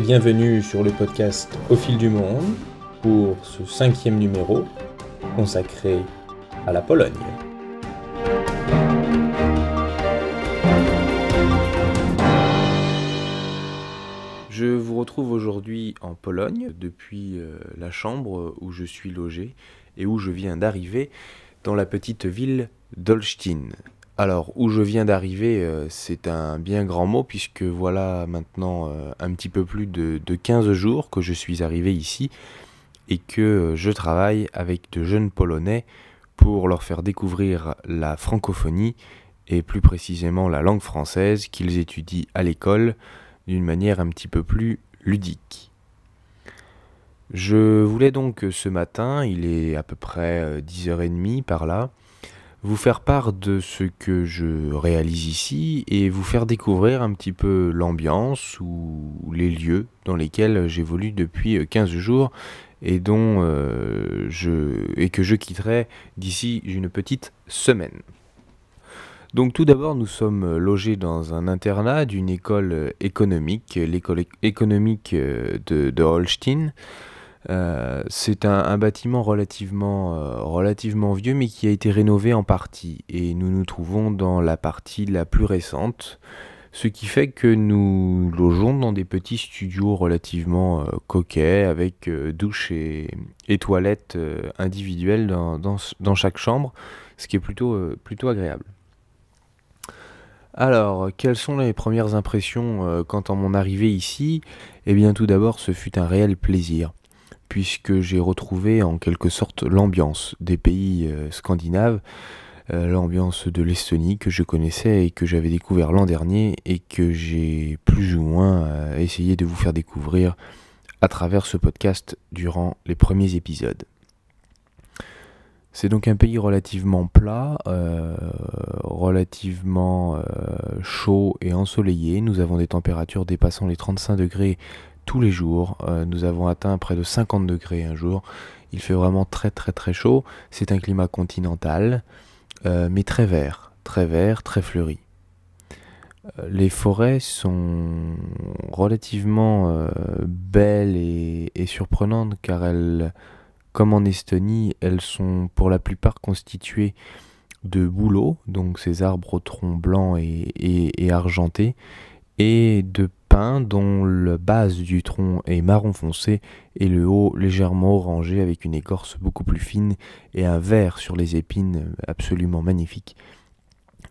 Bienvenue sur le podcast Au fil du monde pour ce cinquième numéro consacré à la Pologne. Je vous retrouve aujourd'hui en Pologne depuis euh, la chambre où je suis logé et où je viens d'arriver dans la petite ville d'Olsztyn. Alors, où je viens d'arriver, euh, c'est un bien grand mot, puisque voilà maintenant euh, un petit peu plus de, 15 jours que je suis arrivé ici et que euh, je travaille avec de jeunes Polonais pour leur faire découvrir la francophonie et plus précisément la langue française qu'ils étudient à l'école d'une manière un petit peu plus ludique. Je voulais donc ce matin, il est à peu près 10h30 par là, vous faire part de ce que je réalise ici et vous faire découvrir un petit peu l'ambiance ou les lieux dans lesquels j'évolue depuis 15 jours et dont euh, je et que je quitterai d'ici une petite semaine. Donc tout d'abord, nous sommes logés dans un internat d'une école économique, l'école économique de, de Holstein. Euh, c'est un, bâtiment relativement, euh, relativement vieux, mais qui a été rénové en partie. Et nous nous trouvons dans la partie la plus récente, ce qui fait que nous logeons dans des petits studios relativement euh, coquets, avec douche et, toilettes individuelles dans, dans, chaque chambre, ce qui est plutôt, plutôt agréable. Alors, quelles sont les premières impressions quant à mon arrivée ici? Eh bien, tout d'abord, ce fut un réel plaisir puisque j'ai retrouvé en quelque sorte l'ambiance des pays euh, scandinaves, euh, l'ambiance de l'Estonie que je connaissais et que j'avais découvert l'an dernier et que j'ai plus ou moins euh, essayé de vous faire découvrir à travers ce podcast durant les premiers épisodes. C'est donc un pays relativement plat, relativement chaud et ensoleillé. Nous avons des températures dépassant les 35 degrés tous les jours. Euh, nous avons atteint près de 50 degrés un jour. Il fait vraiment très très très chaud. C'est un climat continental, euh, mais très vert, très vert, très fleuri. Euh, les forêts sont relativement belles et, et, surprenantes car elles, comme en Estonie, elles sont pour la plupart constituées de bouleaux, donc ces arbres au tronc blanc et, et argenté, et de dont la base du tronc est marron foncé et le haut légèrement orangé avec une écorce beaucoup plus fine et un vert sur les épines absolument magnifique.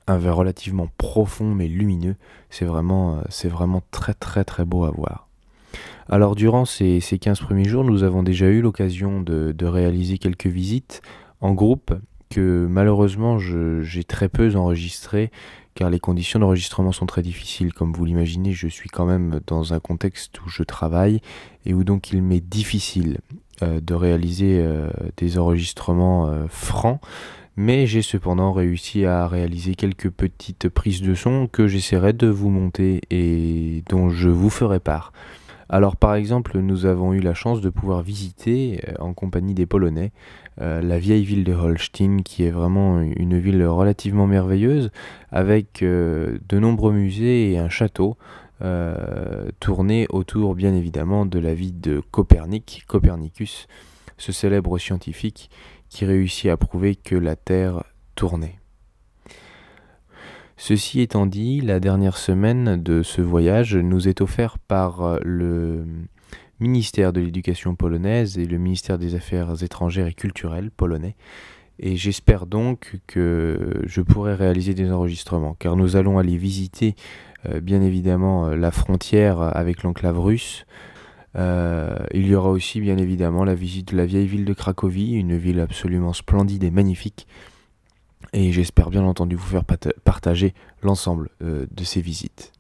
Un vert relativement profond mais lumineux, c'est vraiment, c'est vraiment très très très beau à voir. Alors durant ces, ces 15 premiers jours, nous avons déjà eu l'occasion de réaliser quelques visites en groupe que malheureusement j'ai très peu enregistrées car les conditions d'enregistrement sont très difficiles. Comme vous l'imaginez, je suis quand même dans un contexte où je travaille et où donc il m'est difficile euh, de réaliser euh, des enregistrements euh, francs. Mais j'ai cependant réussi à réaliser quelques petites prises de son que j'essaierai de vous monter et dont je vous ferai part. Alors par exemple, nous avons eu la chance de pouvoir visiter, euh, en compagnie des Polonais, euh, la vieille ville de Holstein, qui est vraiment une ville relativement merveilleuse, avec euh, de nombreux musées et un château, tourné autour bien évidemment de la vie de Copernic, Copernicus, ce célèbre scientifique qui réussit à prouver que la Terre tournait. Ceci étant dit, la dernière semaine de ce voyage nous est offerte par euh, le ministère de l'Éducation polonaise et le ministère des Affaires étrangères et culturelles polonais. Et j'espère donc que je pourrai réaliser des enregistrements, car nous allons aller visiter euh, bien évidemment euh, la frontière avec l'enclave russe. il y aura aussi bien évidemment la visite de la vieille ville de Cracovie, une ville absolument splendide et magnifique, et j'espère bien entendu vous faire partager l'ensemble euh, de ces visites.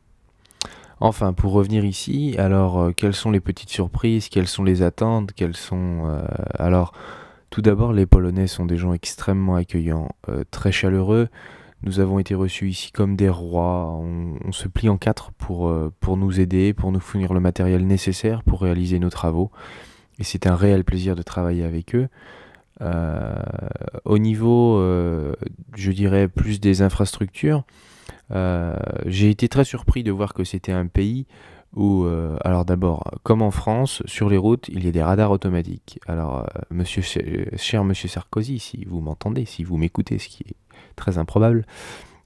Enfin, pour revenir ici, alors euh, quelles sont les petites surprises, quelles sont les attentes, quelles sont... Euh, alors, tout d'abord, les Polonais sont des gens extrêmement accueillants, très chaleureux. Nous avons été reçus ici comme des rois. On, se plie en quatre pour, pour nous aider, pour nous fournir le matériel nécessaire pour réaliser nos travaux. Et c'est un réel plaisir de travailler avec eux. Euh, au niveau, euh, je dirais, plus des infrastructures, euh, j'ai été très surpris de voir que c'était un pays Ou alors d'abord, comme en France, sur les routes, il y a des radars automatiques. Alors, monsieur, cher monsieur Sarkozy, si vous m'entendez, si vous m'écoutez, ce qui est très improbable,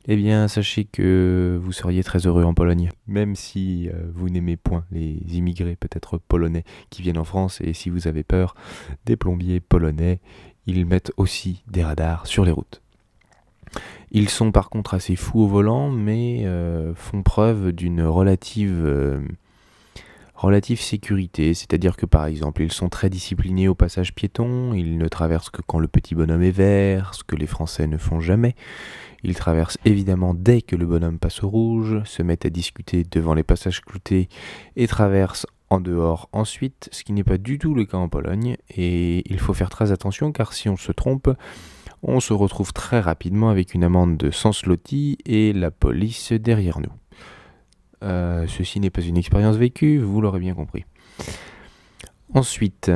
eh bien, sachez que vous seriez très heureux en Pologne, même si euh, vous n'aimez point les immigrés peut-être polonais qui viennent en France, et si vous avez peur des plombiers polonais, ils mettent aussi des radars sur les routes. Ils sont par contre assez fous au volant, mais euh, font preuve d'une relative, euh, relative sécurité, c'est-à-dire que par exemple, ils sont très disciplinés au passage piéton, ils ne traversent que quand le petit bonhomme est vert, ce que les Français ne font jamais. Ils traversent évidemment dès que le bonhomme passe au rouge, se mettent à discuter devant les passages cloutés et traversent en dehors ensuite, ce qui n'est pas du tout le cas en Pologne. Et il faut faire très attention car si on se trompe, on se retrouve très rapidement avec une amende de 100 zloty et la police derrière nous. Euh, ceci n'est pas une expérience vécue, vous l'aurez bien compris. Ensuite,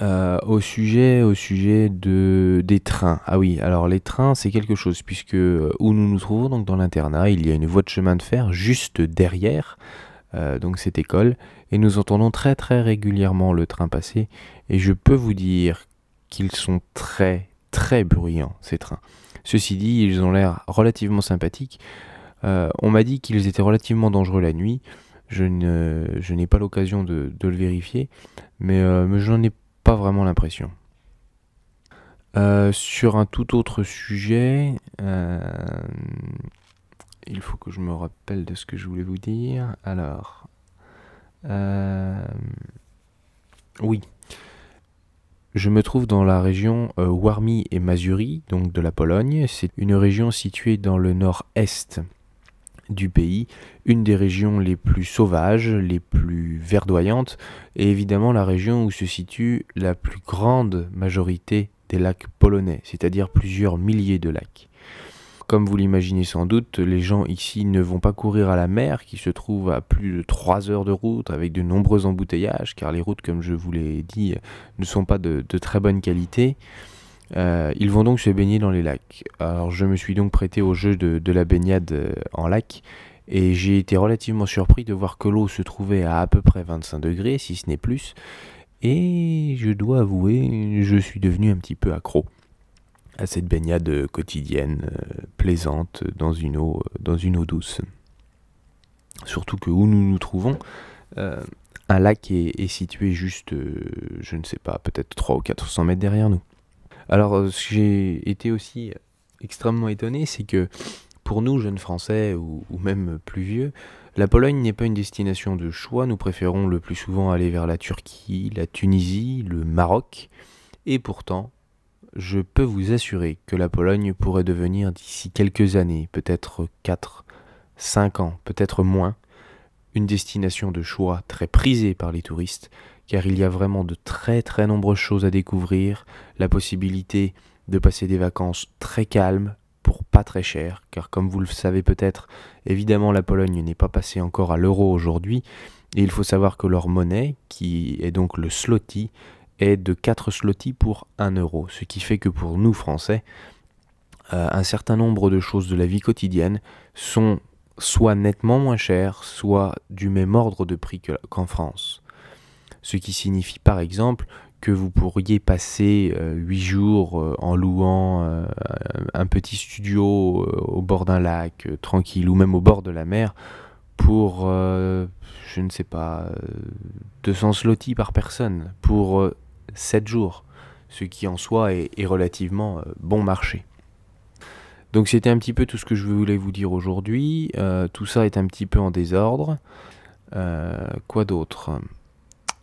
euh, au sujet, au sujet de, des trains. Ah oui, alors les trains, c'est quelque chose, puisque euh, où nous nous trouvons, donc dans l'internat, il y a une voie de chemin de fer juste derrière donc cette école, et nous entendons très très régulièrement le train passer, et je peux vous dire qu'ils sont très très bruyants, ces trains. Ceci dit, ils ont l'air relativement sympathiques. On m'a dit qu'ils étaient relativement dangereux la nuit. Je, n'ai pas l'occasion de, le vérifier, mais, mais j'en ai pas vraiment l'impression. Euh, sur un tout autre sujet, euh, il faut que je me rappelle de ce que je voulais vous dire. Alors, euh, oui, je me trouve dans la région Warmi et Mazuri, donc de la Pologne. C'est une région située dans le nord-est du pays, une des régions les plus sauvages, les plus verdoyantes, et évidemment la région où se situe la plus grande majorité des lacs polonais, c'est-à-dire plusieurs milliers de lacs. Comme vous l'imaginez sans doute, les gens ici ne vont pas courir à la mer qui se trouve à plus de 3 heures de route avec de nombreux embouteillages, car les routes, comme je vous l'ai dit, ne sont pas de, très bonne qualité. Euh, ils vont donc se baigner dans les lacs. Alors je me suis donc prêté au jeu de, la baignade euh, en lac et j'ai été relativement surpris de voir que l'eau se trouvait à à peu près 25 degrés, si ce n'est plus. Et je dois avouer, je suis devenu un petit peu accro à cette baignade quotidienne, euh, plaisante, dans une eau, douce. Surtout que où nous nous trouvons, un lac est, est situé juste, je ne sais pas, peut-être 300 ou 400 mètres derrière nous. Alors, euh, ce que j'ai été aussi extrêmement étonné, c'est que pour nous, jeunes Français ou, même plus vieux, la Pologne n'est pas une destination de choix. Nous préférons le plus souvent aller vers la Turquie, la Tunisie, le Maroc. Et pourtant, je peux vous assurer que la Pologne pourrait devenir d'ici quelques années, peut-être 4, 5 ans, peut-être moins, une destination de choix très prisée par les touristes car il y a vraiment de très très nombreuses choses à découvrir, la possibilité de passer des vacances très calmes pour pas très cher, car comme vous le savez peut-être, évidemment la Pologne n'est pas passée encore à l'euro aujourd'hui, et il faut savoir que leur monnaie, qui est donc le zloty, est de 4 zloty pour 1 euro, ce qui fait que pour nous Français, euh, un certain nombre de choses de la vie quotidienne sont soit nettement moins chères, soit du même ordre de prix qu'en France ce qui signifie par exemple que vous pourriez passer euh, huit jours euh, en louant euh, un petit studio au bord d'un lac tranquille ou même au bord de la mer pour, je ne sais pas, 200 slotty par personne pour 7 jours, ce qui en soi est relativement bon marché. Donc c'était un petit peu tout ce que je voulais vous dire aujourd'hui. tout ça est un petit peu en désordre. quoi d'autre?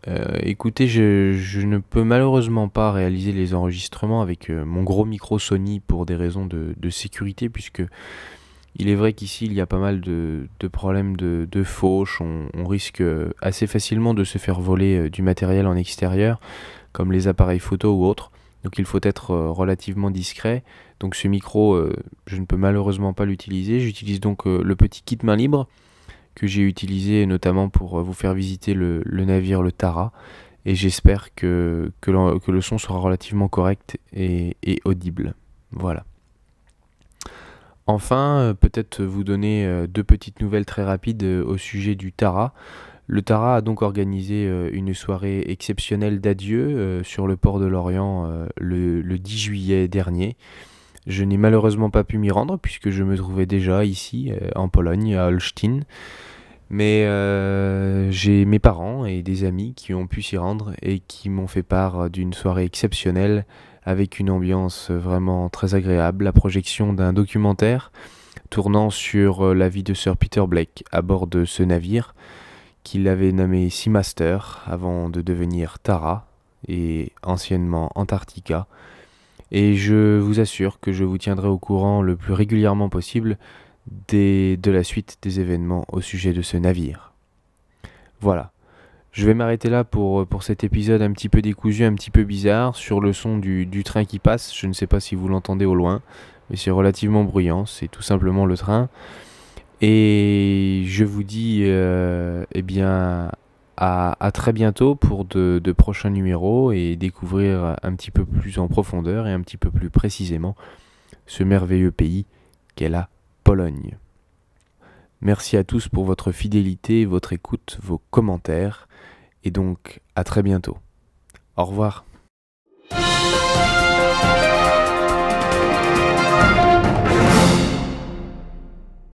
Euh, écoutez, je, ne peux malheureusement pas réaliser les enregistrements avec euh, mon gros micro Sony pour des raisons de, sécurité, puisque il est vrai qu'ici il y a pas mal de, problèmes de, fauche. On, risque assez facilement de se faire voler euh, du matériel en extérieur, comme les appareils photo ou autres. Donc il faut être relativement discret. Donc ce micro, je ne peux malheureusement pas l'utiliser. J'utilise donc le petit kit main libre que j'ai utilisé notamment pour euh, vous faire visiter le, navire le Tara. Et j'espère que, le son sera relativement correct et, audible. Voilà. Enfin, peut-être vous donner deux petites nouvelles très rapides au sujet du Tara. Le Tara a donc organisé une soirée exceptionnelle d'adieu sur le port de Lorient le, 10 juillet dernier. Je n'ai malheureusement pas pu m'y rendre puisque je me trouvais déjà ici en Pologne, à Holstein. Mais euh, j'ai mes parents et des amis qui ont pu s'y rendre et qui m'ont fait part d'une soirée exceptionnelle avec une ambiance vraiment très agréable, la projection d'un documentaire tournant sur la vie de Sir Peter Blake à bord de ce navire qu'il avait nommé Seamaster avant de devenir Tara et anciennement Antarctica. Et je vous assure que je vous tiendrai au courant le plus régulièrement possible de la suite des événements au sujet de ce navire. Voilà. Je vais m'arrêter là pour, cet épisode un petit peu décousu, un petit peu bizarre, sur le son du, train qui passe. Je ne sais pas si vous l'entendez au loin, mais c'est relativement bruyant, c'est tout simplement le train. Et je vous dis euh, eh bien, à, très bientôt pour de prochains numéros et découvrir un petit peu plus en profondeur et un petit peu plus précisément ce merveilleux pays qu'est la Pologne. Merci à tous pour votre fidélité, votre écoute, vos commentaires, et donc à très bientôt. Au revoir.